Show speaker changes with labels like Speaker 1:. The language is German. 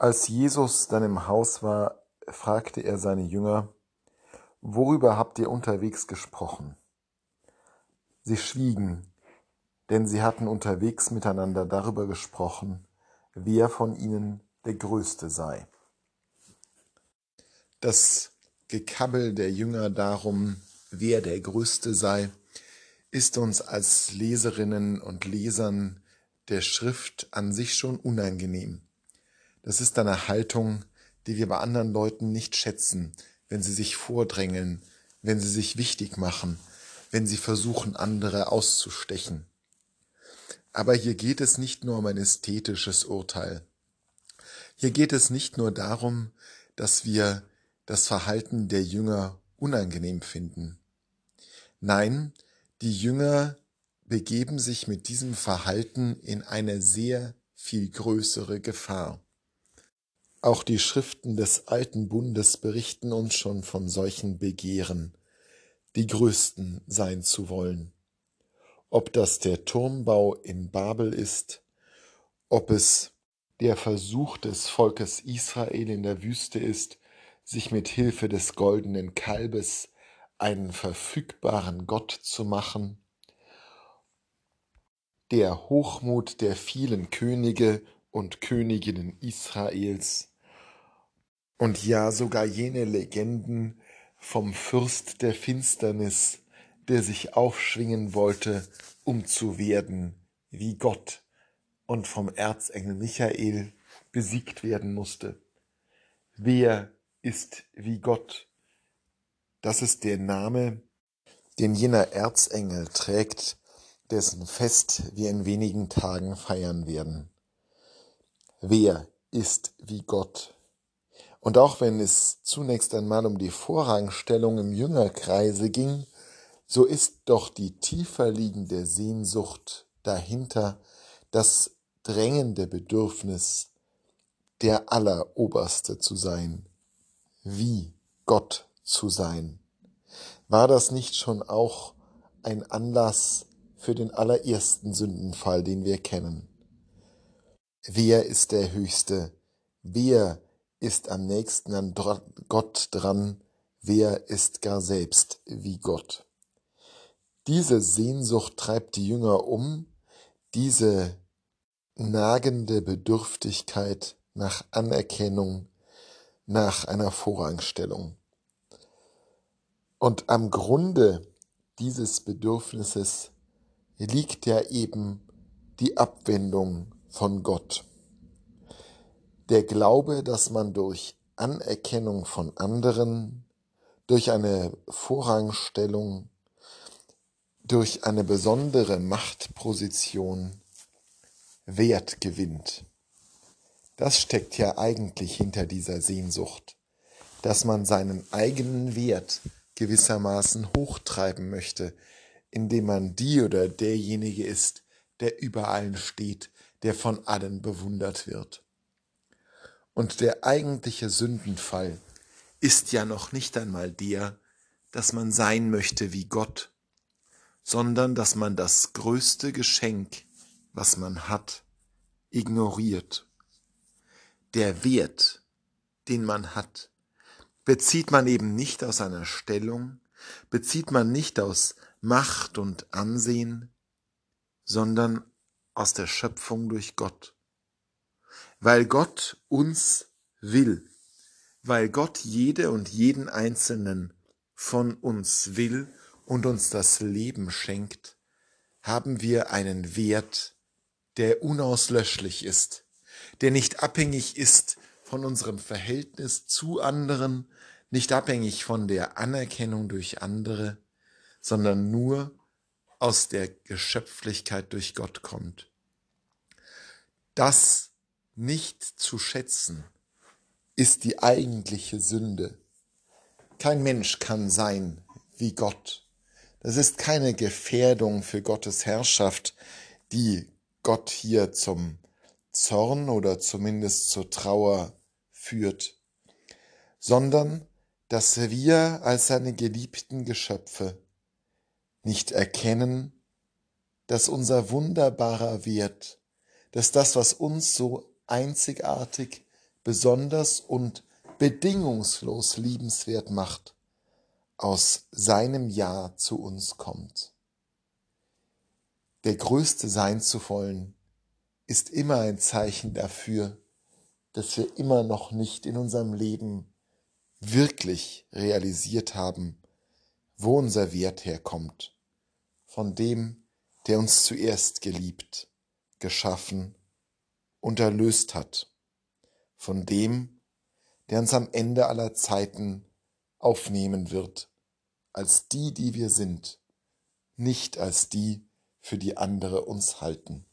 Speaker 1: Als Jesus dann im Haus war, fragte er seine Jünger, Worüber habt ihr unterwegs gesprochen? Sie schwiegen, denn sie hatten unterwegs miteinander darüber gesprochen, wer von ihnen der Größte sei. Das Gekabbel der Jünger darum, wer der Größte sei, ist uns als Leserinnen und Lesern der Schrift an sich schon unangenehm. Das ist eine Haltung, die wir bei anderen Leuten nicht schätzen, wenn sie sich vordrängeln, wenn sie sich wichtig machen, wenn sie versuchen, andere auszustechen. Aber hier geht es nicht nur um ein ästhetisches Urteil. Hier geht es nicht nur darum, dass wir das Verhalten der Jünger unangenehm finden. Nein, die Jünger begeben sich mit diesem Verhalten in eine sehr viel größere Gefahr. Auch die Schriften des alten Bundes berichten uns schon von solchen Begehren, die größten sein zu wollen. Ob das der Turmbau in Babel ist, ob es der Versuch des Volkes Israel in der Wüste ist, sich mit Hilfe des goldenen Kalbes einen verfügbaren Gott zu machen, der Hochmut der vielen Könige und Königinnen Israels, und ja sogar jene Legenden vom Fürst der Finsternis, der sich aufschwingen wollte, um zu werden wie Gott und vom Erzengel Michael besiegt werden musste. Wer ist wie Gott? Das ist der Name, den jener Erzengel trägt, dessen Fest wir in wenigen Tagen feiern werden. Wer ist wie Gott? Und auch wenn es zunächst einmal um die Vorrangstellung im Jüngerkreise ging, so ist doch die tiefer liegende Sehnsucht dahinter das drängende Bedürfnis, der Alleroberste zu sein, wie Gott zu sein. War das nicht schon auch ein Anlass für den allerersten Sündenfall, den wir kennen? Wer ist der Höchste? Wer ist am nächsten an Gott dran, wer ist gar selbst wie Gott. Diese Sehnsucht treibt die Jünger um, diese nagende Bedürftigkeit nach Anerkennung, nach einer Vorrangstellung. Und am Grunde dieses Bedürfnisses liegt ja eben die Abwendung von Gott. Der Glaube, dass man durch Anerkennung von anderen, durch eine Vorrangstellung, durch eine besondere Machtposition Wert gewinnt. Das steckt ja eigentlich hinter dieser Sehnsucht, dass man seinen eigenen Wert gewissermaßen hochtreiben möchte, indem man die oder derjenige ist, der über allen steht, der von allen bewundert wird. Und der eigentliche Sündenfall ist ja noch nicht einmal der, dass man sein möchte wie Gott, sondern dass man das größte Geschenk, was man hat, ignoriert. Der Wert, den man hat, bezieht man eben nicht aus einer Stellung, bezieht man nicht aus Macht und Ansehen, sondern aus der Schöpfung durch Gott weil Gott uns will, weil Gott jede und jeden Einzelnen von uns will und uns das Leben schenkt, haben wir einen Wert, der unauslöschlich ist, der nicht abhängig ist von unserem Verhältnis zu anderen, nicht abhängig von der Anerkennung durch andere, sondern nur aus der Geschöpflichkeit durch Gott kommt. Das nicht zu schätzen, ist die eigentliche Sünde. Kein Mensch kann sein wie Gott. Das ist keine Gefährdung für Gottes Herrschaft, die Gott hier zum Zorn oder zumindest zur Trauer führt, sondern dass wir als seine geliebten Geschöpfe nicht erkennen, dass unser wunderbarer Wert, dass das, was uns so einzigartig besonders und bedingungslos liebenswert macht, aus seinem Ja zu uns kommt. Der Größte sein zu wollen, ist immer ein Zeichen dafür, dass wir immer noch nicht in unserem Leben wirklich realisiert haben, wo unser Wert herkommt, von dem, der uns zuerst geliebt, geschaffen und erlöst hat, von dem, der uns am Ende aller Zeiten aufnehmen wird, als die, die wir sind, nicht als die, für die andere uns halten.